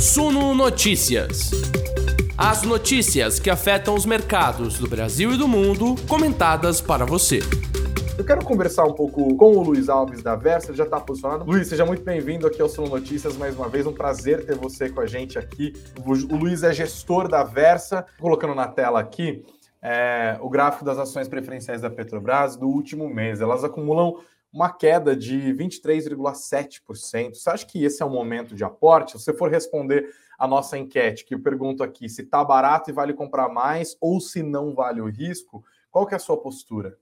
Suno Notícias. As notícias que afetam os mercados do Brasil e do mundo, comentadas para você. Eu quero conversar um pouco com o Luiz Alves da Versa, ele já está posicionado. Luiz, seja muito bem-vindo aqui ao Suno Notícias mais uma vez, um prazer ter você com a gente aqui. O Luiz é gestor da Versa, colocando na tela aqui é, o gráfico das ações preferenciais da Petrobras do último mês. Elas acumulam uma queda de 23,7%. Você acha que esse é o momento de aporte? Se você for responder a nossa enquete, que eu pergunto aqui se está barato e vale comprar mais ou se não vale o risco, qual que é a sua postura?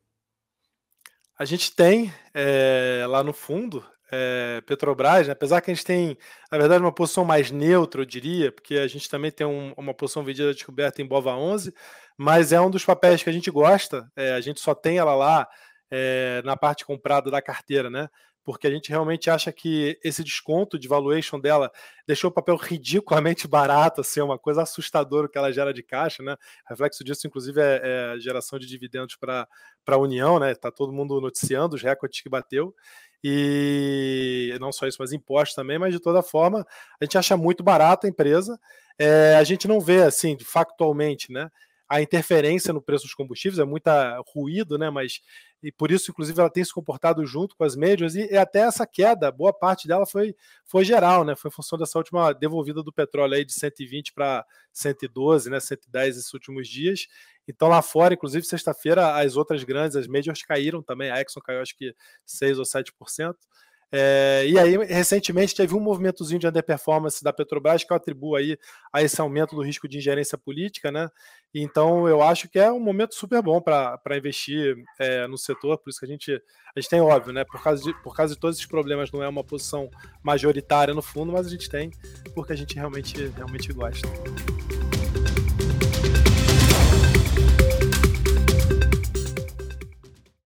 A gente tem é, lá no fundo é, Petrobras, né? apesar que a gente tem, na verdade, uma posição mais neutra, eu diria, porque a gente também tem um, uma posição vendida descoberta em Bova 11, mas é um dos papéis que a gente gosta, é, a gente só tem ela lá é, na parte comprada da carteira, né? Porque a gente realmente acha que esse desconto de valuation dela deixou o papel ridiculamente barato, assim, é uma coisa assustadora que ela gera de caixa, né? Reflexo disso, inclusive, é, é geração de dividendos para a União, né? Tá todo mundo noticiando os recordes que bateu. E não só isso, mas impostos também, mas de toda forma, a gente acha muito barato a empresa. É, a gente não vê, assim, factualmente, né? a interferência no preço dos combustíveis, é muita ruído, né? Mas e por isso, inclusive, ela tem se comportado junto com as médias e, e, até essa queda, boa parte dela foi, foi geral, né? Foi em função dessa última devolvida do petróleo aí de 120 para 112, né? 110 esses últimos dias. Então lá fora, inclusive, sexta-feira, as outras grandes, as médias caíram também. A Exxon caiu acho que 6 ou 7%. É, e aí, recentemente, teve um movimentozinho de underperformance da Petrobras que eu atribuo aí a esse aumento do risco de ingerência política, né? Então, eu acho que é um momento super bom para investir é, no setor, por isso que a gente, a gente tem, óbvio, né? Por causa, de, por causa de todos esses problemas, não é uma posição majoritária no fundo, mas a gente tem porque a gente realmente, realmente gosta.